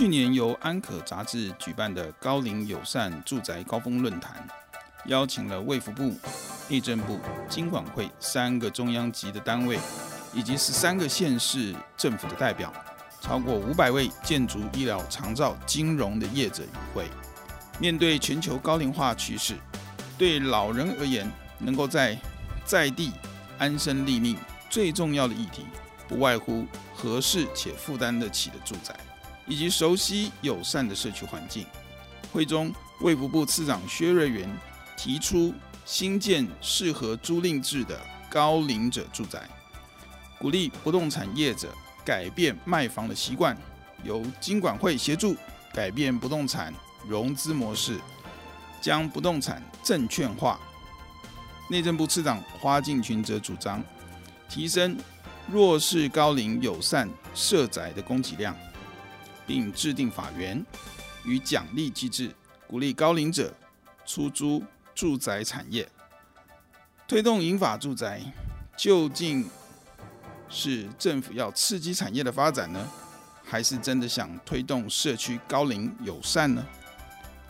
去年由安可杂志举办的高龄友善住宅高峰论坛，邀请了卫福部、内政部、金管会三个中央级的单位，以及十三个县市政府的代表，超过五百位建筑、医疗、长照、金融的业者与会。面对全球高龄化趋势，对老人而言，能够在在地安身立命，最重要的议题，不外乎合适且负担得起的住宅。以及熟悉友善的社区环境。会中，卫福部次长薛瑞元提出新建适合租赁制的高龄者住宅，鼓励不动产业者改变卖房的习惯，由金管会协助改变不动产融资模式，将不动产证券化。内政部次长花敬群则主张提升弱势高龄友善社宅的供给量。并制定法源与奖励机制，鼓励高龄者出租住宅产业，推动银发住宅。究竟是政府要刺激产业的发展呢，还是真的想推动社区高龄友善呢？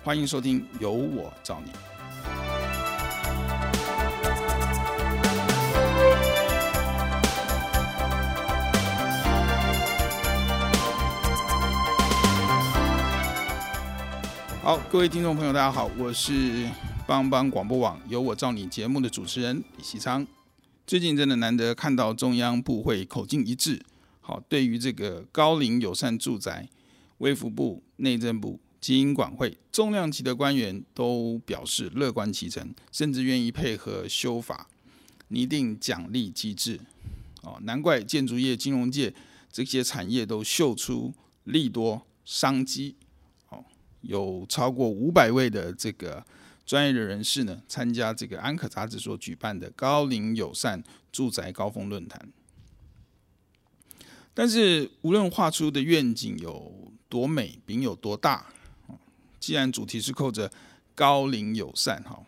欢迎收听《由我找你》。好，各位听众朋友，大家好，我是帮帮广播网由我照你节目的主持人李希昌。最近真的难得看到中央部会口径一致，好，对于这个高龄友善住宅，卫福部、内政部、金管会重量级的官员都表示乐观其成，甚至愿意配合修法，拟定奖励机制。哦，难怪建筑业、金融界这些产业都秀出利多商机。有超过五百位的这个专业的人士呢，参加这个安可杂志所举办的高龄友善住宅高峰论坛。但是，无论画出的愿景有多美，饼有多大，既然主题是扣着高龄友善哈，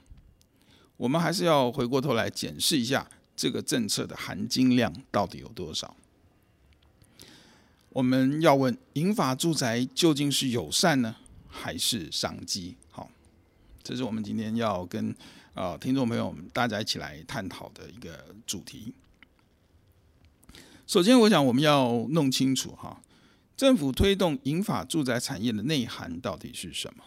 我们还是要回过头来检视一下这个政策的含金量到底有多少。我们要问：银发住宅究竟是友善呢？还是商机？好，这是我们今天要跟啊、呃、听众朋友们大家一起来探讨的一个主题。首先，我想我们要弄清楚哈，政府推动银发住宅产业的内涵到底是什么？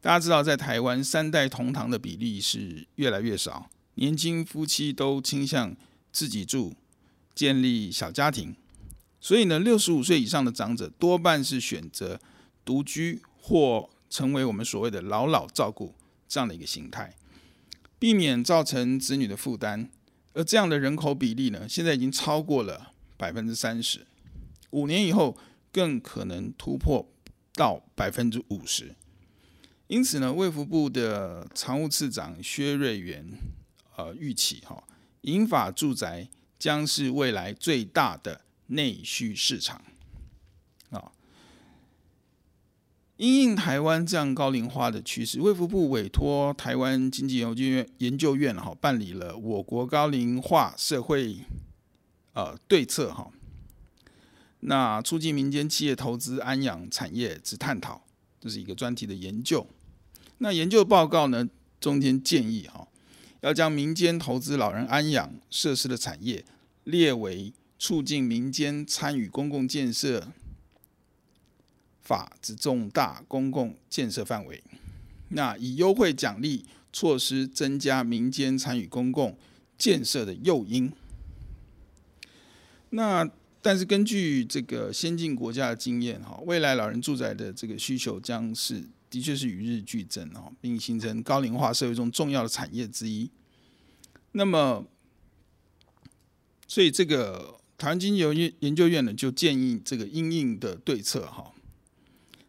大家知道，在台湾三代同堂的比例是越来越少，年轻夫妻都倾向自己住，建立小家庭，所以呢，六十五岁以上的长者多半是选择。独居或成为我们所谓的老老照顾这样的一个形态，避免造成子女的负担。而这样的人口比例呢，现在已经超过了百分之三十，五年以后更可能突破到百分之五十。因此呢，卫福部的常务次长薛瑞元呃预期哈，银发住宅将是未来最大的内需市场。因应台湾这样高龄化的趋势，卫福部委托台湾经济研究院研究院哈办理了我国高龄化社会呃对策哈，那促进民间企业投资安养产业之探讨，这是一个专题的研究。那研究报告呢，中间建议哈，要将民间投资老人安养设施的产业列为促进民间参与公共建设法之重大公共建设范围。那以优惠奖励措施增加民间参与公共建设的诱因。那但是根据这个先进国家的经验，哈，未来老人住宅的这个需求将是的确是与日俱增，哈，并形成高龄化社会中重要的产业之一。那么，所以这个台湾经济研究院呢，就建议这个因应的对策，哈。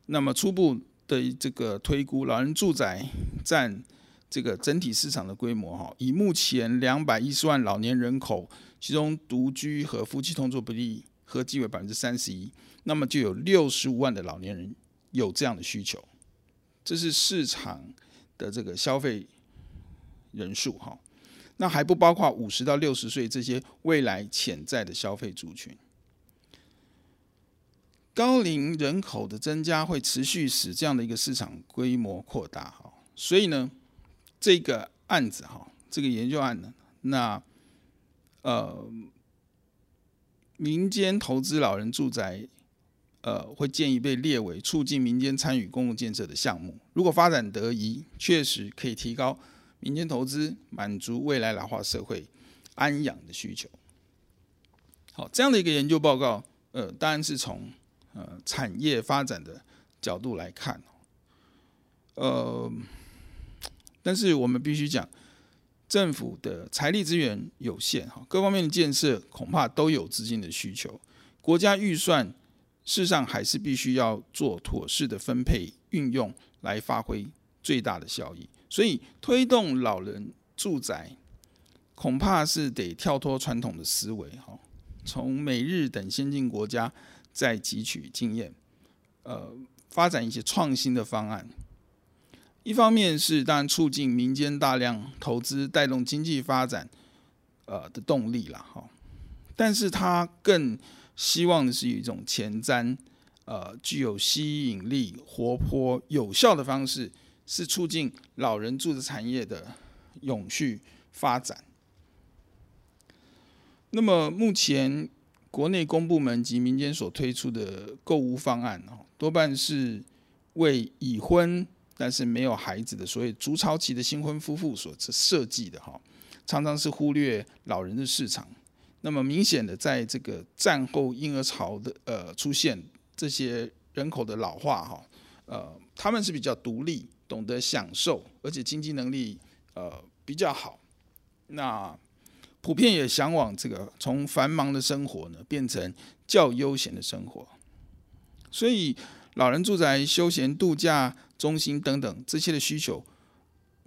那么初步的这个推估，老人住宅占这个整体市场的规模，哈，以目前两百一十万老年人口。其中独居和夫妻同住比例合计为百分之三十一，那么就有六十五万的老年人有这样的需求，这是市场的这个消费人数哈，那还不包括五十到六十岁这些未来潜在的消费族群。高龄人口的增加会持续使这样的一个市场规模扩大哈，所以呢，这个案子哈，这个研究案呢，那。呃，民间投资老人住宅，呃，会建议被列为促进民间参与公共建设的项目。如果发展得宜，确实可以提高民间投资，满足未来老化社会安养的需求。好，这样的一个研究报告，呃，当然是从呃产业发展的角度来看，呃，但是我们必须讲。政府的财力资源有限，哈，各方面的建设恐怕都有资金的需求。国家预算事实上还是必须要做妥适的分配运用，来发挥最大的效益。所以，推动老人住宅，恐怕是得跳脱传统的思维，哈，从美日等先进国家再汲取经验，呃，发展一些创新的方案。一方面是当然促进民间大量投资，带动经济发展，呃的动力了哈。但是他更希望的是一种前瞻，呃具有吸引力、活泼、有效的方式，是促进老人住宅产业的永续发展。那么目前国内公部门及民间所推出的购屋方案哦，多半是为已婚。但是没有孩子的所谓筑巢期的新婚夫妇所设计的哈，常常是忽略老人的市场。那么明显的，在这个战后婴儿潮的呃出现，这些人口的老化哈，呃，他们是比较独立，懂得享受，而且经济能力呃比较好。那普遍也向往这个从繁忙的生活呢，变成较悠闲的生活。所以老人住宅、休闲度假。中心等等这些的需求，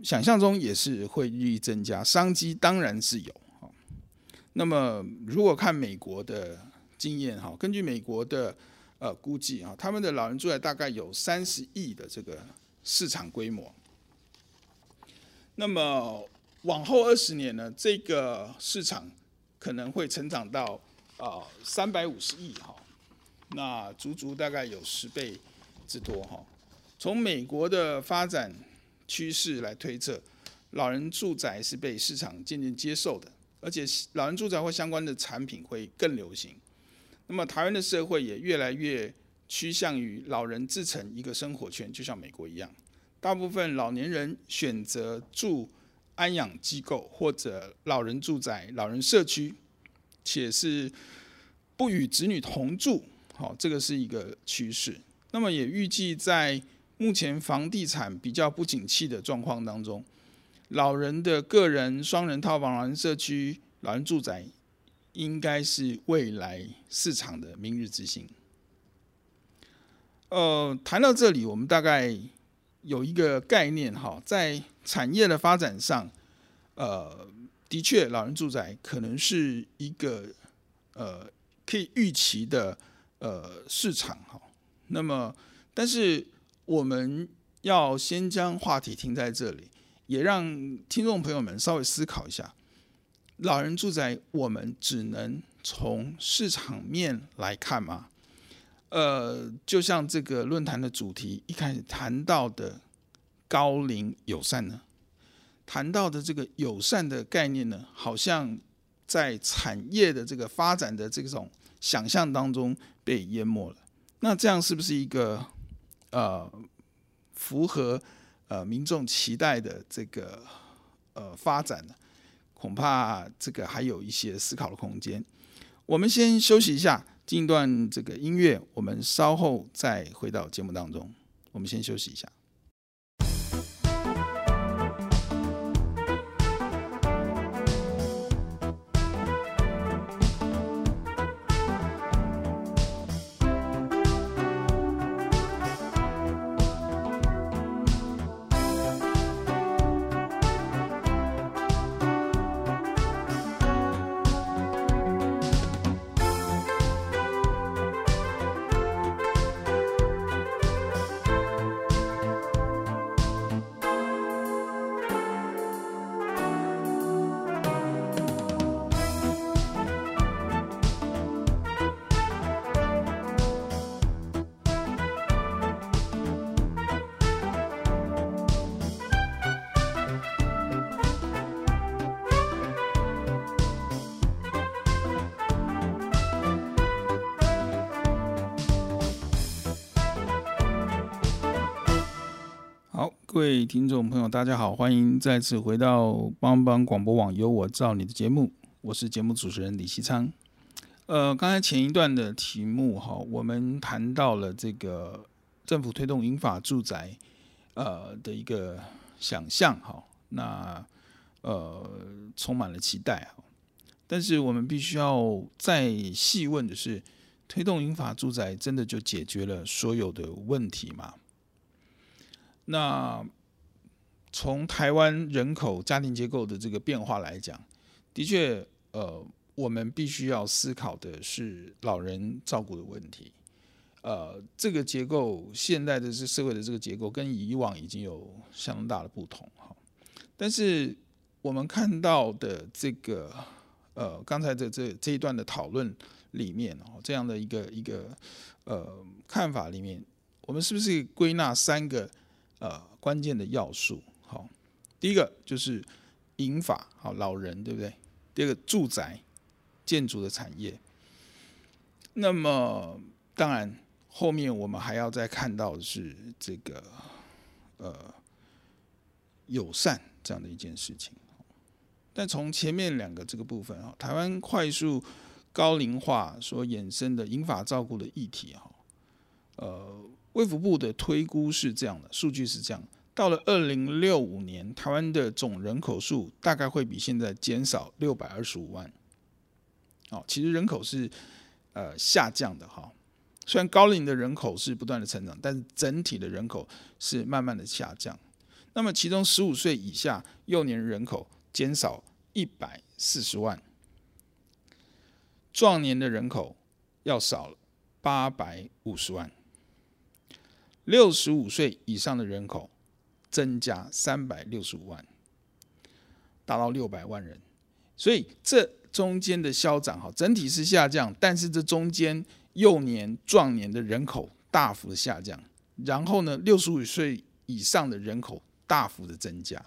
想象中也是会日益增加，商机当然是有。那么如果看美国的经验哈，根据美国的呃估计啊，他们的老人住宅大概有三十亿的这个市场规模。那么往后二十年呢，这个市场可能会成长到啊三百五十亿哈，那足足大概有十倍之多哈。从美国的发展趋势来推测，老人住宅是被市场渐渐接受的，而且老人住宅或相关的产品会更流行。那么台湾的社会也越来越趋向于老人自成一个生活圈，就像美国一样，大部分老年人选择住安养机构或者老人住宅、老人社区，且是不与子女同住。好，这个是一个趋势。那么也预计在目前房地产比较不景气的状况当中，老人的个人双人套房、老人社区、老人住宅，应该是未来市场的明日之星。呃，谈到这里，我们大概有一个概念哈，在产业的发展上，呃，的确，老人住宅可能是一个呃可以预期的呃市场哈。那么，但是我们要先将话题停在这里，也让听众朋友们稍微思考一下：老人住宅，我们只能从市场面来看吗？呃，就像这个论坛的主题一开始谈到的高龄友善呢，谈到的这个友善的概念呢，好像在产业的这个发展的这种想象当中被淹没了。那这样是不是一个呃符合呃民众期待的这个呃发展呢？恐怕这个还有一些思考的空间。我们先休息一下，进一段这个音乐，我们稍后再回到节目当中。我们先休息一下。各位听众朋友，大家好，欢迎再次回到帮帮广播网由我照你的节目，我是节目主持人李希昌。呃，刚才前一段的题目哈，我们谈到了这个政府推动银法住宅呃的一个想象哈，那呃充满了期待哈，但是我们必须要再细问的是，推动银法住宅真的就解决了所有的问题吗？那从台湾人口家庭结构的这个变化来讲，的确，呃，我们必须要思考的是老人照顾的问题。呃，这个结构现在的这社会的这个结构跟以往已经有相当大的不同哈。但是我们看到的这个，呃，刚才的这这一段的讨论里面哦，这样的一个一个呃看法里面，我们是不是归纳三个？呃，关键的要素，好，第一个就是银发，好，老人，对不对？第二个住宅建筑的产业，那么当然后面我们还要再看到的是这个呃友善这样的一件事情。但从前面两个这个部分啊，台湾快速高龄化所衍生的银发照顾的议题，哈，呃。卫福部的推估是这样的，数据是这样：到了二零六五年，台湾的总人口数大概会比现在减少六百二十五万。哦，其实人口是呃下降的哈。虽然高龄的人口是不断的成长，但是整体的人口是慢慢的下降。那么，其中十五岁以下幼年人口减少一百四十万，壮年的人口要少了八百五十万。六十五岁以上的人口增加三百六十五万，达到六百万人。所以这中间的消长哈，整体是下降，但是这中间幼年、壮年的人口大幅的下降，然后呢，六十五岁以上的人口大幅的增加。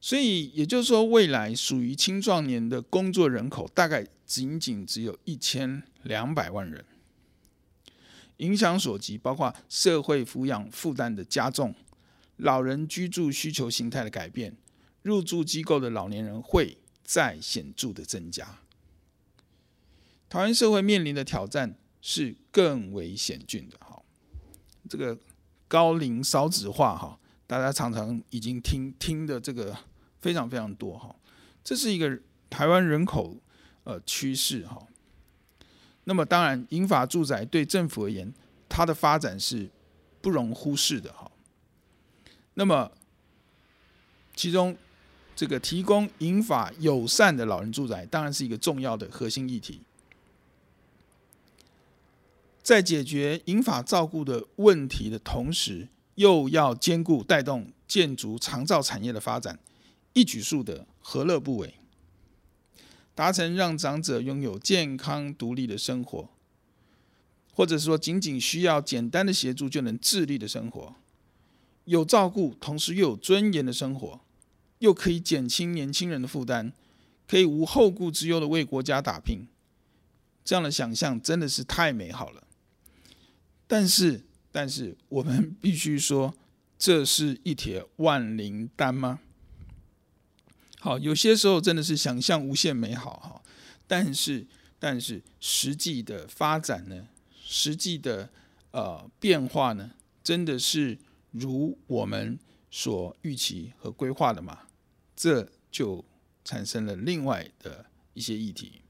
所以也就是说，未来属于青壮年的工作人口大概仅仅只有一千两百万人。影响所及，包括社会抚养负担的加重、老人居住需求形态的改变、入住机构的老年人会再显著的增加。台湾社会面临的挑战是更为险峻的。哈，这个高龄少子化，哈，大家常常已经听听的这个非常非常多，哈，这是一个台湾人口呃趋势，哈。那么当然，银发住宅对政府而言，它的发展是不容忽视的哈。那么，其中这个提供银发友善的老人住宅，当然是一个重要的核心议题。在解决银发照顾的问题的同时，又要兼顾带动建筑长照产业的发展，一举数得，何乐不为？达成让长者拥有健康独立的生活，或者说仅仅需要简单的协助就能自立的生活，有照顾同时又有尊严的生活，又可以减轻年轻人的负担，可以无后顾之忧的为国家打拼，这样的想象真的是太美好了。但是，但是我们必须说，这是一帖万灵丹吗？好，有些时候真的是想象无限美好哈，但是，但是实际的发展呢，实际的呃变化呢，真的是如我们所预期和规划的吗？这就产生了另外的一些议题。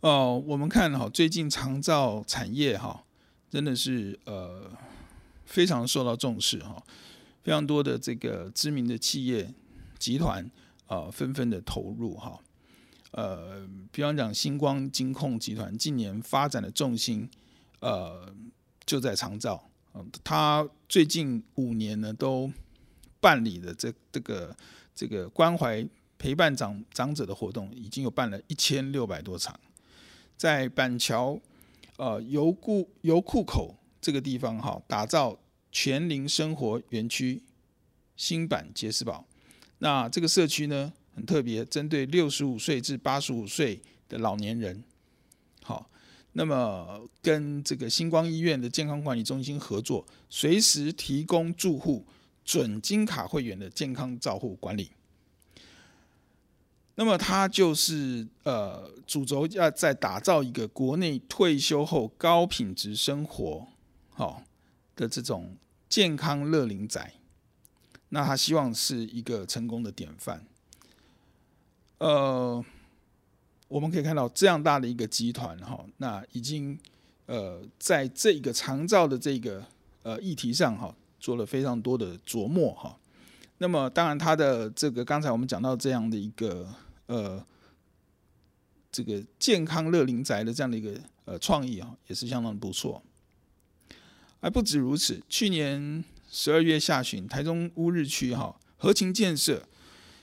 哦、我们看哈，最近长照产业哈，真的是呃非常受到重视哈，非常多的这个知名的企业集团啊、呃，纷纷的投入哈。呃，比方讲星光金控集团近年发展的重心，呃，就在长照。嗯，他最近五年呢，都办理的这这个这个关怀陪伴长长者的活动，已经有办了一千六百多场。在板桥，呃，油库油库口这个地方哈，打造全龄生活园区，新板杰斯堡。那这个社区呢，很特别，针对六十五岁至八十五岁的老年人，好，那么跟这个星光医院的健康管理中心合作，随时提供住户准金卡会员的健康照护管理。那么，它就是呃，主轴要在打造一个国内退休后高品质生活，好，的这种健康乐龄宅。那他希望是一个成功的典范。呃，我们可以看到这样大的一个集团哈，那已经呃，在这个长照的这个呃议题上哈，做了非常多的琢磨哈。那么，当然，他的这个刚才我们讲到这样的一个。呃，这个健康乐龄宅的这样的一个呃创意啊，也是相当不错。还不止如此，去年十二月下旬，台中乌日区哈和情建设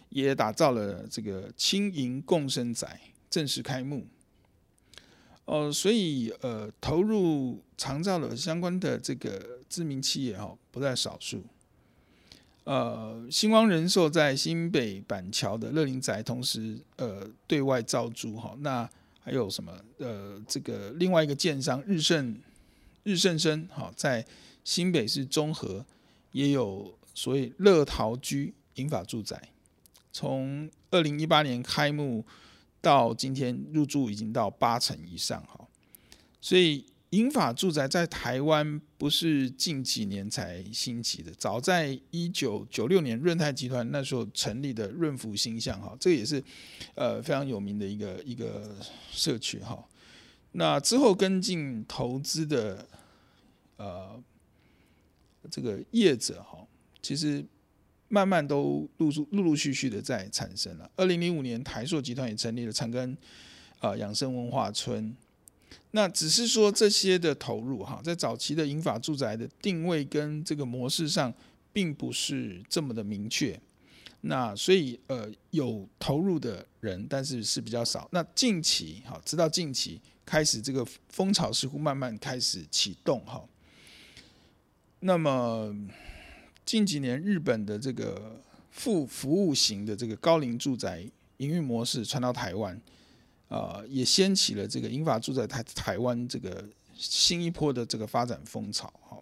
也打造了这个青银共生宅，正式开幕。哦、呃，所以呃，投入长照的相关的这个知名企业哈，不在少数。呃，新光人寿在新北板桥的乐龄宅，同时呃对外招租哈。那还有什么？呃，这个另外一个建商日盛日盛生哈，在新北市中和也有所谓乐陶居银发住宅，从二零一八年开幕到今天入住已经到八成以上哈，所以。银法住宅在台湾不是近几年才兴起的，早在一九九六年润泰集团那时候成立的润福新象哈，这个也是呃非常有名的一个一个社区哈。那之后跟进投资的呃这个业者哈，其实慢慢都陆陆陆陆续续的在产生了。二零零五年台塑集团也成立了长庚啊养生文化村。那只是说这些的投入哈，在早期的银发住宅的定位跟这个模式上，并不是这么的明确。那所以呃有投入的人，但是是比较少。那近期哈，直到近期开始这个风潮似乎慢慢开始启动哈。那么近几年日本的这个副服务型的这个高龄住宅营运模式传到台湾。呃，也掀起了这个英法住宅台台湾这个新一波的这个发展风潮哈。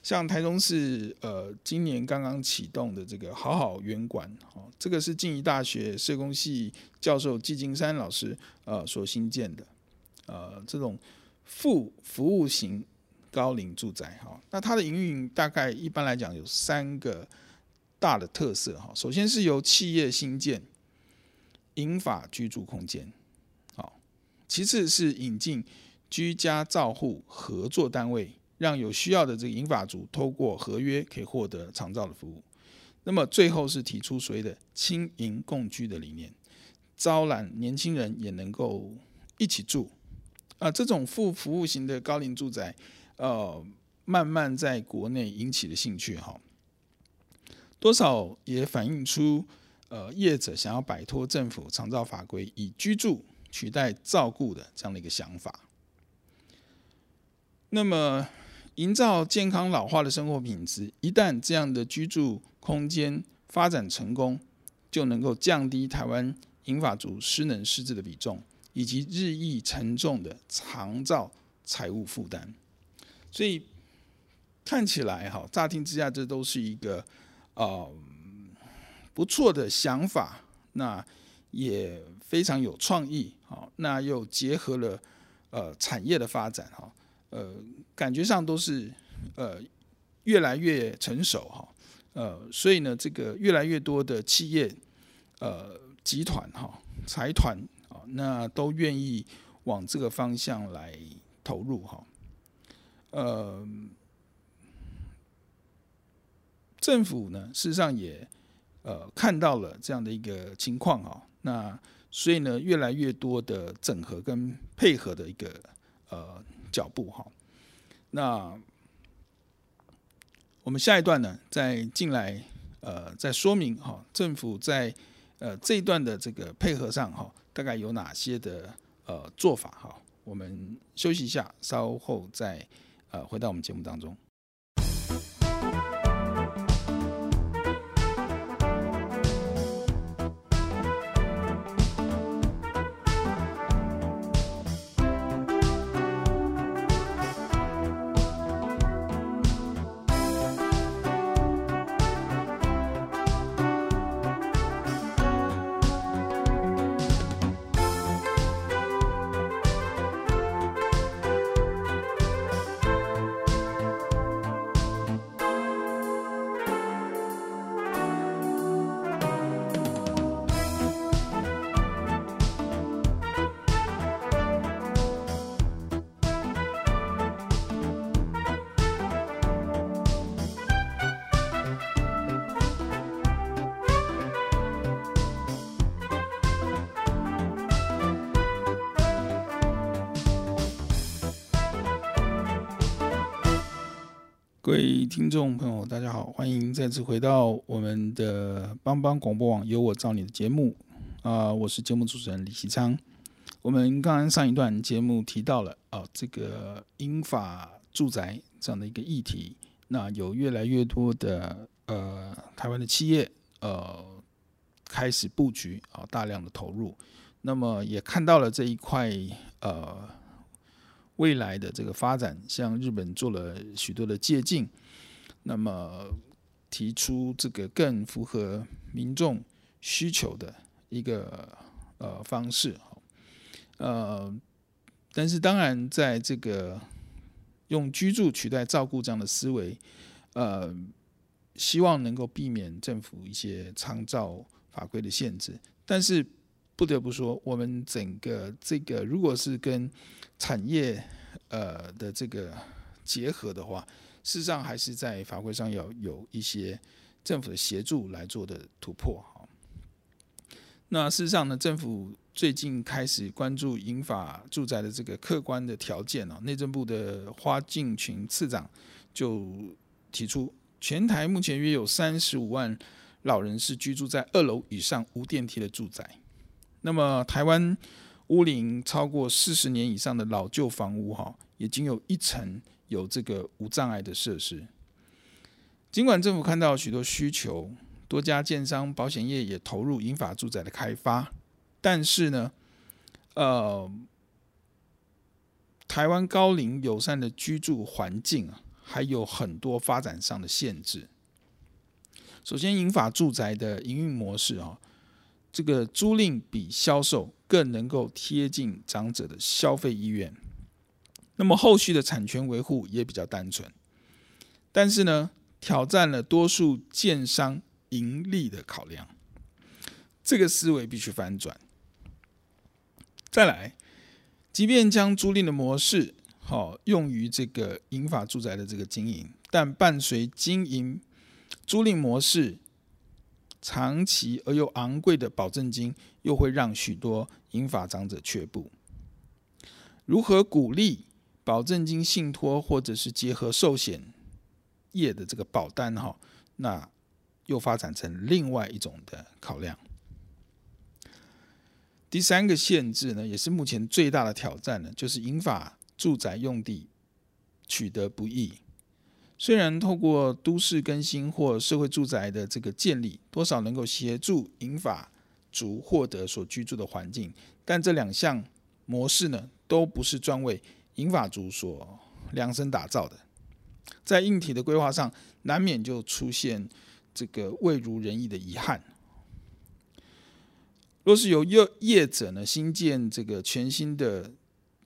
像台中市呃今年刚刚启动的这个好好园馆哈，这个是静宜大学社工系教授季金山老师呃所新建的呃这种副服务型高龄住宅哈。那它的营运大概一般来讲有三个大的特色哈。首先是由企业新建银法居住空间。好其次是引进居家照护合作单位，让有需要的这个银发族透过合约可以获得长照的服务。那么最后是提出所谓的青银共居的理念，招揽年轻人也能够一起住。啊，这种副服务型的高龄住宅，呃，慢慢在国内引起的兴趣哈，多少也反映出呃业者想要摆脱政府长照法规，以居住。取代照顾的这样的一个想法，那么营造健康老化的生活品质，一旦这样的居住空间发展成功，就能够降低台湾银发族失能失智的比重，以及日益沉重的长照财务负担。所以看起来哈，乍听之下这都是一个呃不错的想法，那也非常有创意，好，那又结合了呃产业的发展哈，呃，感觉上都是呃越来越成熟哈。呃，所以呢，这个越来越多的企业、呃集团哈、财团啊，那都愿意往这个方向来投入哈。呃，政府呢，事实上也呃看到了这样的一个情况哈。那所以呢，越来越多的整合跟配合的一个呃脚步哈。那我们下一段呢，再进来，呃，再说明哈，政府在呃这一段的这个配合上哈，大概有哪些的呃做法哈。我们休息一下，稍后再呃回到我们节目当中。各位听众朋友，大家好，欢迎再次回到我们的帮帮广播网有我照你的节目啊、我是节目主持人李希昌。我们刚刚上一段节目提到了啊、这个英法住宅这样的一个议题，那有越来越多的呃台湾的企业呃开始布局啊、大量的投入，那么也看到了这一块呃。未来的这个发展，向日本做了许多的借鉴，那么提出这个更符合民众需求的一个呃方式，呃，但是当然在这个用居住取代照顾这样的思维，呃，希望能够避免政府一些参照法规的限制，但是。不得不说，我们整个这个如果是跟产业呃的这个结合的话，事实上还是在法规上要有一些政府的协助来做的突破哈。那事实上呢，政府最近开始关注银法住宅的这个客观的条件啊，内政部的花敬群次长就提出，全台目前约有三十五万老人是居住在二楼以上无电梯的住宅。那么，台湾屋龄超过四十年以上的老旧房屋，哈，也仅有一层有这个无障碍的设施。尽管政府看到许多需求，多家建商、保险业也投入银发住宅的开发，但是呢，呃，台湾高龄友善的居住环境啊，还有很多发展上的限制。首先，银发住宅的营运模式啊。这个租赁比销售更能够贴近长者的消费意愿，那么后续的产权维护也比较单纯，但是呢，挑战了多数建商盈利的考量，这个思维必须翻转。再来，即便将租赁的模式好用于这个银发住宅的这个经营，但伴随经营租赁模式。长期而又昂贵的保证金，又会让许多银发长者却步。如何鼓励保证金信托，或者是结合寿险业的这个保单？哈，那又发展成另外一种的考量。第三个限制呢，也是目前最大的挑战呢，就是银发住宅用地取得不易。虽然透过都市更新或社会住宅的这个建立，多少能够协助银法族获得所居住的环境，但这两项模式呢，都不是专为银法族所量身打造的。在硬体的规划上，难免就出现这个未如人意的遗憾。若是由业业者呢新建这个全新的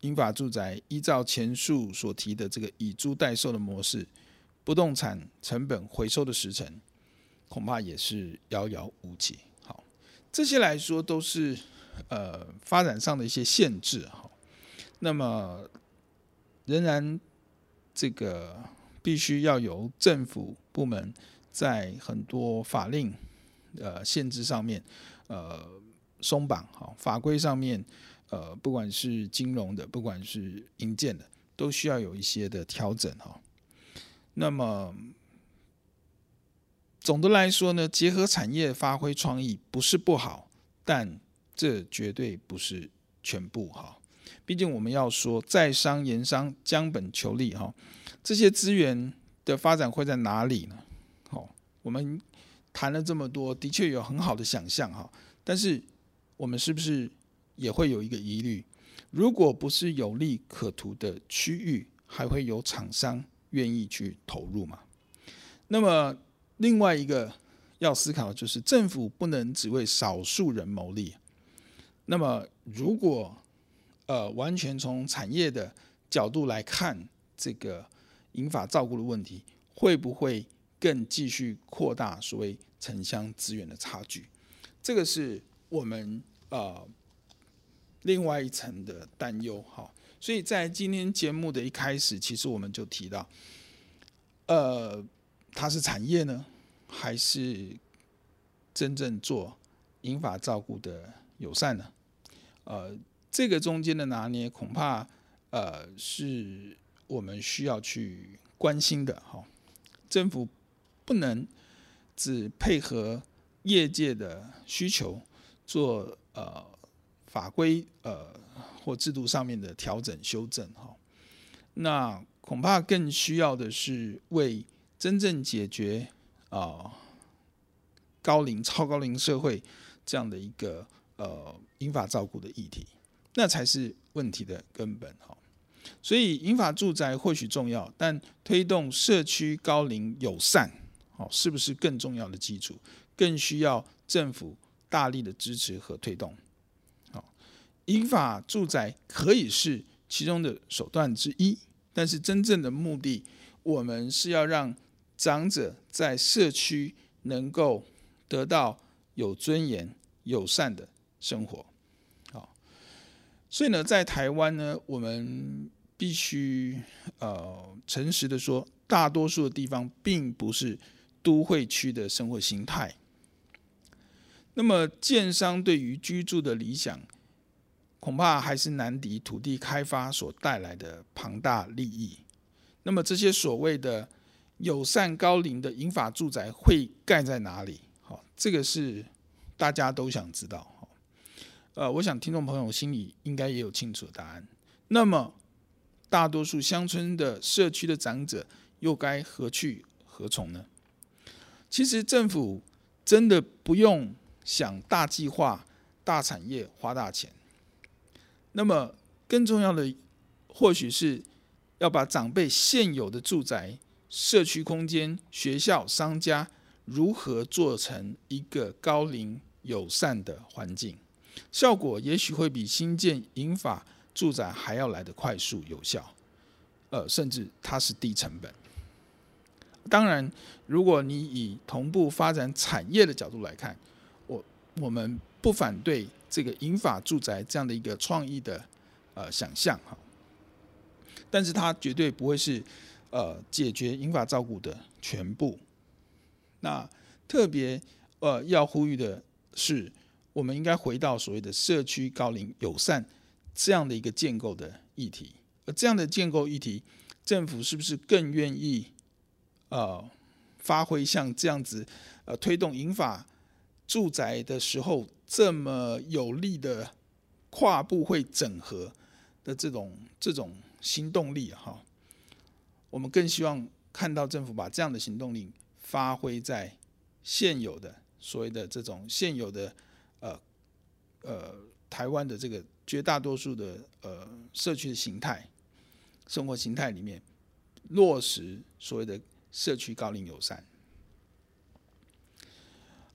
银法住宅，依照前述所提的这个以租代售的模式，不动产成本回收的时程，恐怕也是遥遥无期。好，这些来说都是呃发展上的一些限制哈。那么仍然这个必须要由政府部门在很多法令呃限制上面呃。松绑好，法规上面，呃，不管是金融的，不管是营建的，都需要有一些的调整哈。那么总的来说呢，结合产业发挥创意不是不好，但这绝对不是全部哈。毕竟我们要说在商言商，将本求利哈，这些资源的发展会在哪里呢？好，我们谈了这么多，的确有很好的想象哈，但是。我们是不是也会有一个疑虑？如果不是有利可图的区域，还会有厂商愿意去投入嘛？那么另外一个要思考就是，政府不能只为少数人谋利。那么如果呃完全从产业的角度来看这个银发照顾的问题，会不会更继续扩大所谓城乡资源的差距？这个是。我们呃，另外一层的担忧哈，所以在今天节目的一开始，其实我们就提到，呃，它是产业呢，还是真正做银法照顾的友善呢？呃，这个中间的拿捏，恐怕呃是我们需要去关心的哈。政府不能只配合业界的需求。做呃法规呃或制度上面的调整修正哈，那恐怕更需要的是为真正解决啊高龄超高龄社会这样的一个呃英法照顾的议题，那才是问题的根本哈。所以银发住宅或许重要，但推动社区高龄友善，好是不是更重要的基础？更需要政府。大力的支持和推动，银发住宅可以是其中的手段之一，但是真正的目的，我们是要让长者在社区能够得到有尊严、友善的生活，好，所以呢，在台湾呢，我们必须呃诚实的说，大多数的地方并不是都会区的生活形态。那么，建商对于居住的理想，恐怕还是难敌土地开发所带来的庞大利益。那么，这些所谓的友善高龄的银发住宅会盖在哪里？好，这个是大家都想知道。呃，我想听众朋友心里应该也有清楚的答案。那么，大多数乡村的社区的长者又该何去何从呢？其实，政府真的不用。想大计划、大产业花大钱，那么更重要的，或许是要把长辈现有的住宅、社区空间、学校、商家如何做成一个高龄友善的环境，效果也许会比新建银发住宅还要来得快速有效，呃，甚至它是低成本。当然，如果你以同步发展产业的角度来看，我们不反对这个银发住宅这样的一个创意的呃想象哈，但是它绝对不会是呃解决银发照顾的全部。那特别呃要呼吁的是，我们应该回到所谓的社区高龄友善这样的一个建构的议题。而这样的建构议题，政府是不是更愿意呃发挥像这样子呃推动银发住宅的时候，这么有力的跨部会整合的这种这种新动力哈，我们更希望看到政府把这样的行动力发挥在现有的所谓的这种现有的呃呃台湾的这个绝大多数的呃社区的形态、生活形态里面落实所谓的社区高龄友善。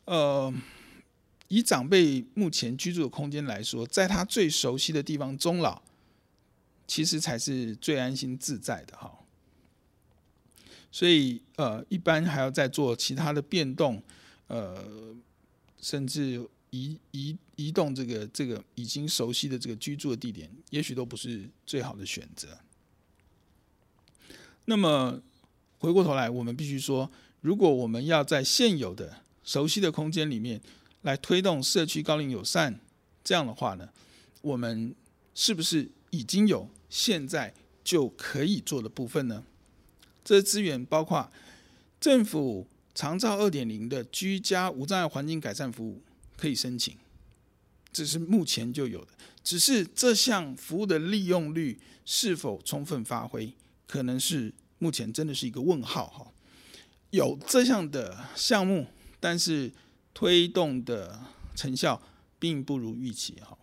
呃，以长辈目前居住的空间来说，在他最熟悉的地方终老，其实才是最安心自在的哈。所以呃，一般还要再做其他的变动，呃，甚至移移移动这个这个已经熟悉的这个居住的地点，也许都不是最好的选择。那么回过头来，我们必须说，如果我们要在现有的熟悉的空间里面来推动社区高龄友善，这样的话呢，我们是不是已经有现在就可以做的部分呢？这资源包括政府长照二点零的居家无障碍环境改善服务可以申请，这是目前就有的。只是这项服务的利用率是否充分发挥，可能是目前真的是一个问号哈。有这项的项目，但是推动的成效并不如预期哈。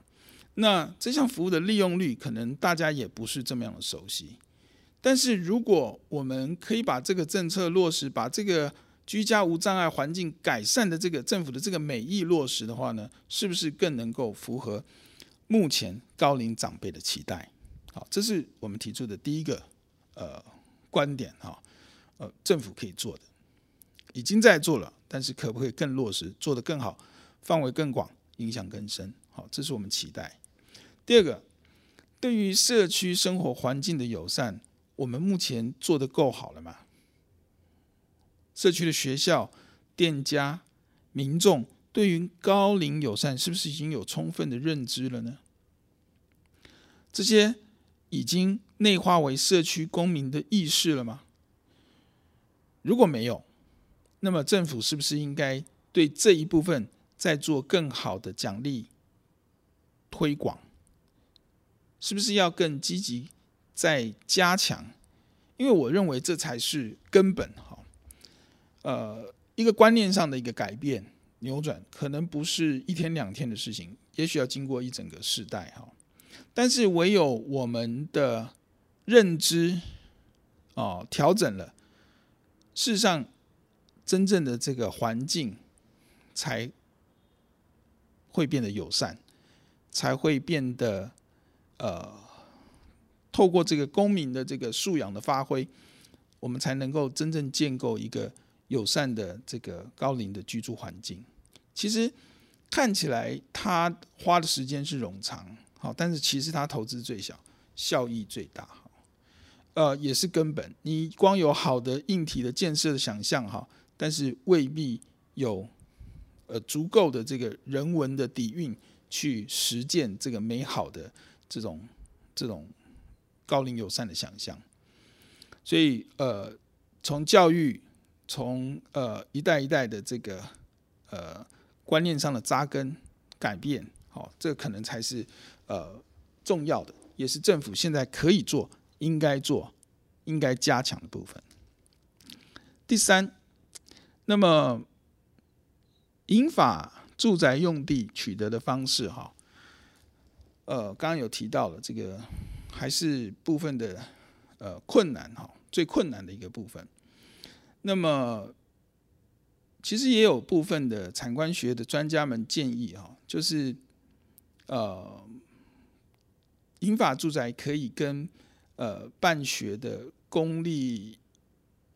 那这项服务的利用率，可能大家也不是这么样的熟悉。但是，如果我们可以把这个政策落实，把这个居家无障碍环境改善的这个政府的这个美意落实的话呢，是不是更能够符合目前高龄长辈的期待？好，这是我们提出的第一个呃观点哈，呃，政府可以做的，已经在做了，但是可不可以更落实，做得更好，范围更广，影响更深？好，这是我们期待。第二个，对于社区生活环境的友善。我们目前做得够好了吗？社区的学校、店家、民众对于高龄友善是不是已经有充分的认知了呢？这些已经内化为社区公民的意识了吗？如果没有，那么政府是不是应该对这一部分再做更好的奖励推广？是不是要更积极？在加强，因为我认为这才是根本哈。呃，一个观念上的一个改变扭转，可能不是一天两天的事情，也许要经过一整个世代哈。但是唯有我们的认知哦调整了，事实上真正的这个环境才会变得友善，才会变得呃。透过这个公民的这个素养的发挥，我们才能够真正建构一个友善的这个高龄的居住环境。其实看起来他花的时间是冗长，好，但是其实他投资最小，效益最大，呃，也是根本。你光有好的硬体的建设的想象哈，但是未必有呃足够的这个人文的底蕴去实践这个美好的这种这种。高龄友善的想象，所以呃，从教育，从呃一代一代的这个呃观念上的扎根改变，好，这可能才是呃重要的，也是政府现在可以做、应该做、应该加强的部分。第三，那么银发住宅用地取得的方式，哈，呃，刚刚有提到了这个。还是部分的呃困难哈，最困难的一个部分。那么，其实也有部分的产官学的专家们建议哈，就是呃，银发住宅可以跟呃办学的公立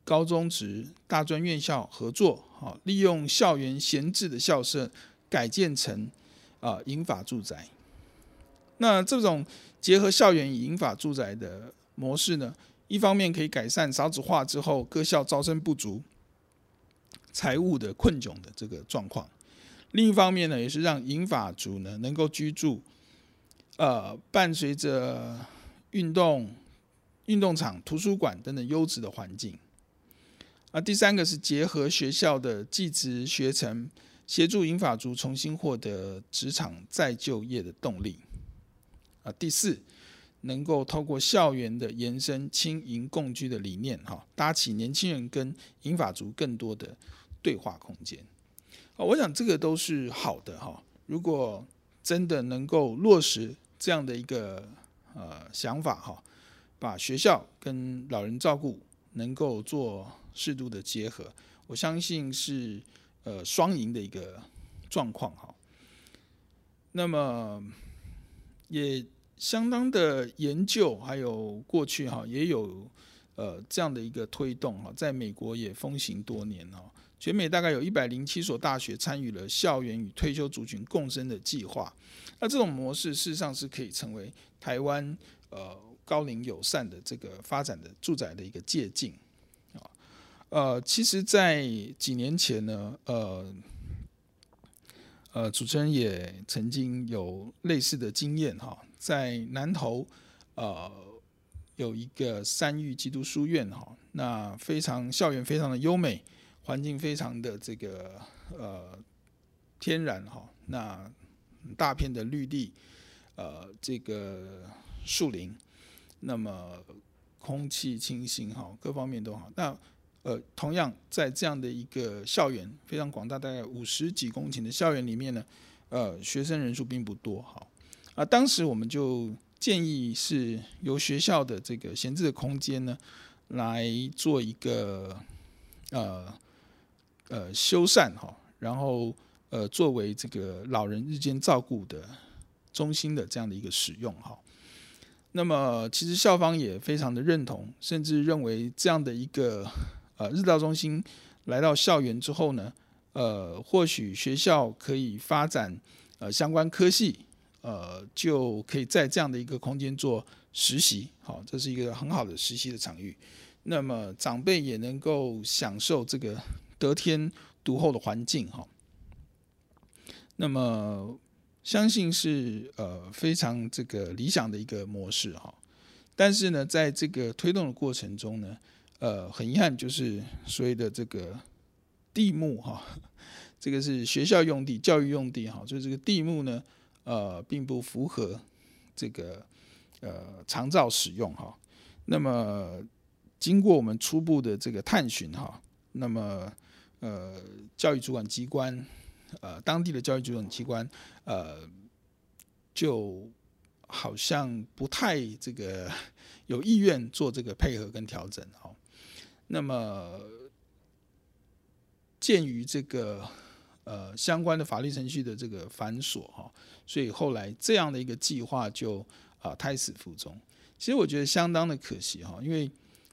高中职大专院校合作，哈，利用校园闲置的校舍改建成啊银发住宅。那这种结合校园与银发住宅的模式呢，一方面可以改善少子化之后各校招生不足、财务的困窘的这个状况；另一方面呢，也是让银发族呢能够居住，呃，伴随着运动、运动场、图书馆等等优质的环境。啊，第三个是结合学校的技职学程，协助银发族重新获得职场再就业的动力。啊，第四，能够透过校园的延伸青银共居的理念，哈，搭起年轻人跟银发族更多的对话空间。啊，我想这个都是好的哈。如果真的能够落实这样的一个呃想法哈，把学校跟老人照顾能够做适度的结合，我相信是呃双赢的一个状况哈。那么也相当的研究，还有过去哈也有呃这样的一个推动哈，在美国也风行多年哈。全美大概有一百零七所大学参与了校园与退休族群共生的计划。那这种模式事实上是可以成为台湾呃高龄友善的这个发展的住宅的一个借镜啊。呃，其实，在几年前呢，呃呃，主持人也曾经有类似的经验哈，在南投呃有一个三育基督书院哈，那非常校园非常的优美。环境非常的这个呃天然哈，那大片的绿地，呃这个树林，那么空气清新哈，各方面都好。那呃同样在这样的一个校园非常广大，大概五十几公顷的校园里面呢，呃学生人数并不多哈。啊，当时我们就建议是由学校的这个闲置的空间呢来做一个呃。呃，修缮哈，然后呃，作为这个老人日间照顾的中心的这样的一个使用哈。那么，其实校方也非常的认同，甚至认为这样的一个呃日照中心来到校园之后呢，呃，或许学校可以发展呃相关科系，呃，就可以在这样的一个空间做实习，好，这是一个很好的实习的场域。那么，长辈也能够享受这个。得天独厚的环境哈，那么相信是呃非常这个理想的一个模式哈，但是呢，在这个推动的过程中呢，呃，很遗憾就是所谓的这个地目哈，这个是学校用地、教育用地哈，所以这个地目呢，呃，并不符合这个呃长照使用哈。那么经过我们初步的这个探寻哈，那么。呃，教育主管机关，呃，当地的教育主管机关，呃，就好像不太这个有意愿做这个配合跟调整哈。那么，鉴于这个呃相关的法律程序的这个繁琐哈，所以后来这样的一个计划就啊、胎死腹中。其实我觉得相当的可惜哈，因为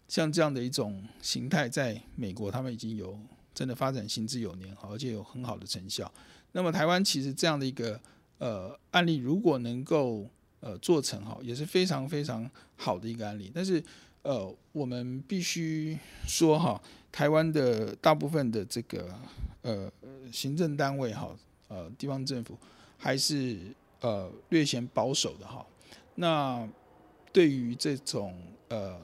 像这样的一种形态，在美国他们已经有。真的发展行之有年，好，而且有很好的成效。那么台湾其实这样的一个呃案例，如果能够呃做成哈，也是非常非常好的一个案例。但是呃，我们必须说哈，台湾的大部分的这个呃行政单位哈，呃地方政府还是呃略显保守的哈。那对于这种呃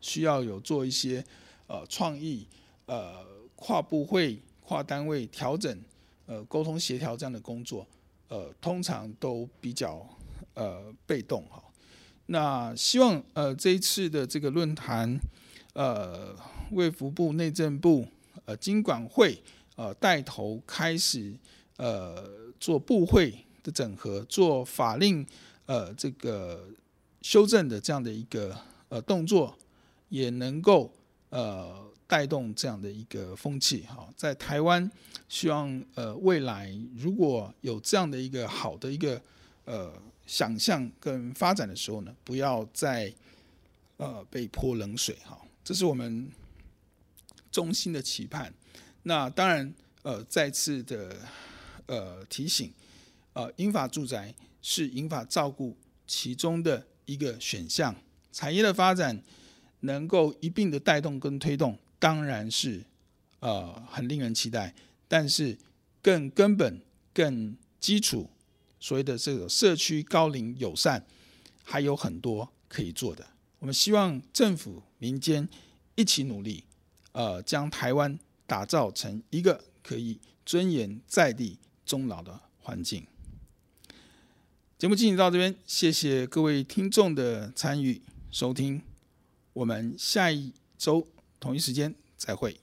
需要有做一些呃创意呃。跨部会、跨单位调整、呃沟通协调这样的工作，呃通常都比较呃被动哈。那希望呃这一次的这个论坛，呃卫福部、内政部、呃经管会呃带头开始呃做部会的整合，做法令呃这个修正的这样的一个呃动作，也能够呃。带动这样的一个风气，哈，在台湾，希望呃未来如果有这样的一个好的一个呃想象跟发展的时候呢，不要再呃被泼冷水，哈，这是我们衷心的期盼。那当然，呃，再次的呃提醒，呃，银发住宅是银发照顾其中的一个选项，产业的发展能够一并的带动跟推动。当然是呃很令人期待。但是更根本更基础所谓的这个社区高龄友善还有很多可以做的我们希望政府民间一起努力呃将台湾打造成一个可以尊严在地终老的环境。节目进行到这边谢谢各位听众的参与收听我们下一周同一时间再会。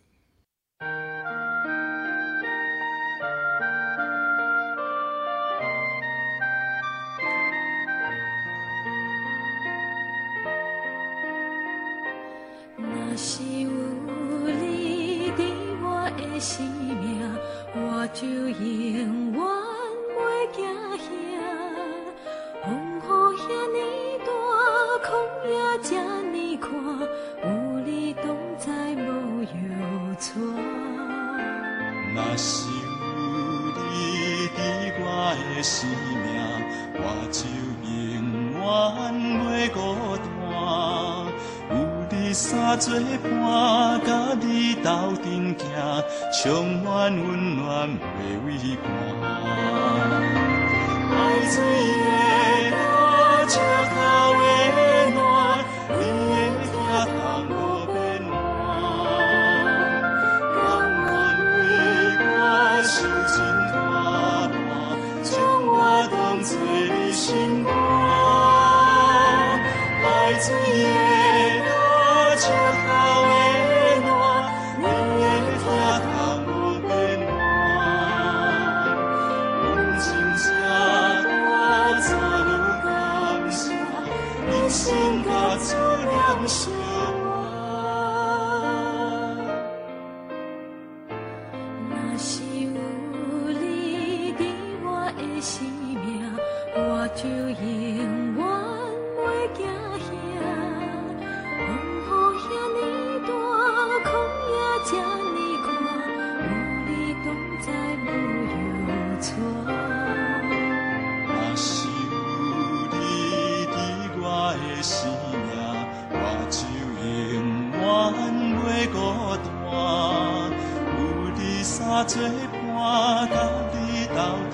我就免我袂孤单，有你三做伴，甲你斗阵行，永温暖袂畏寒。爱水的。做伴，甲你斗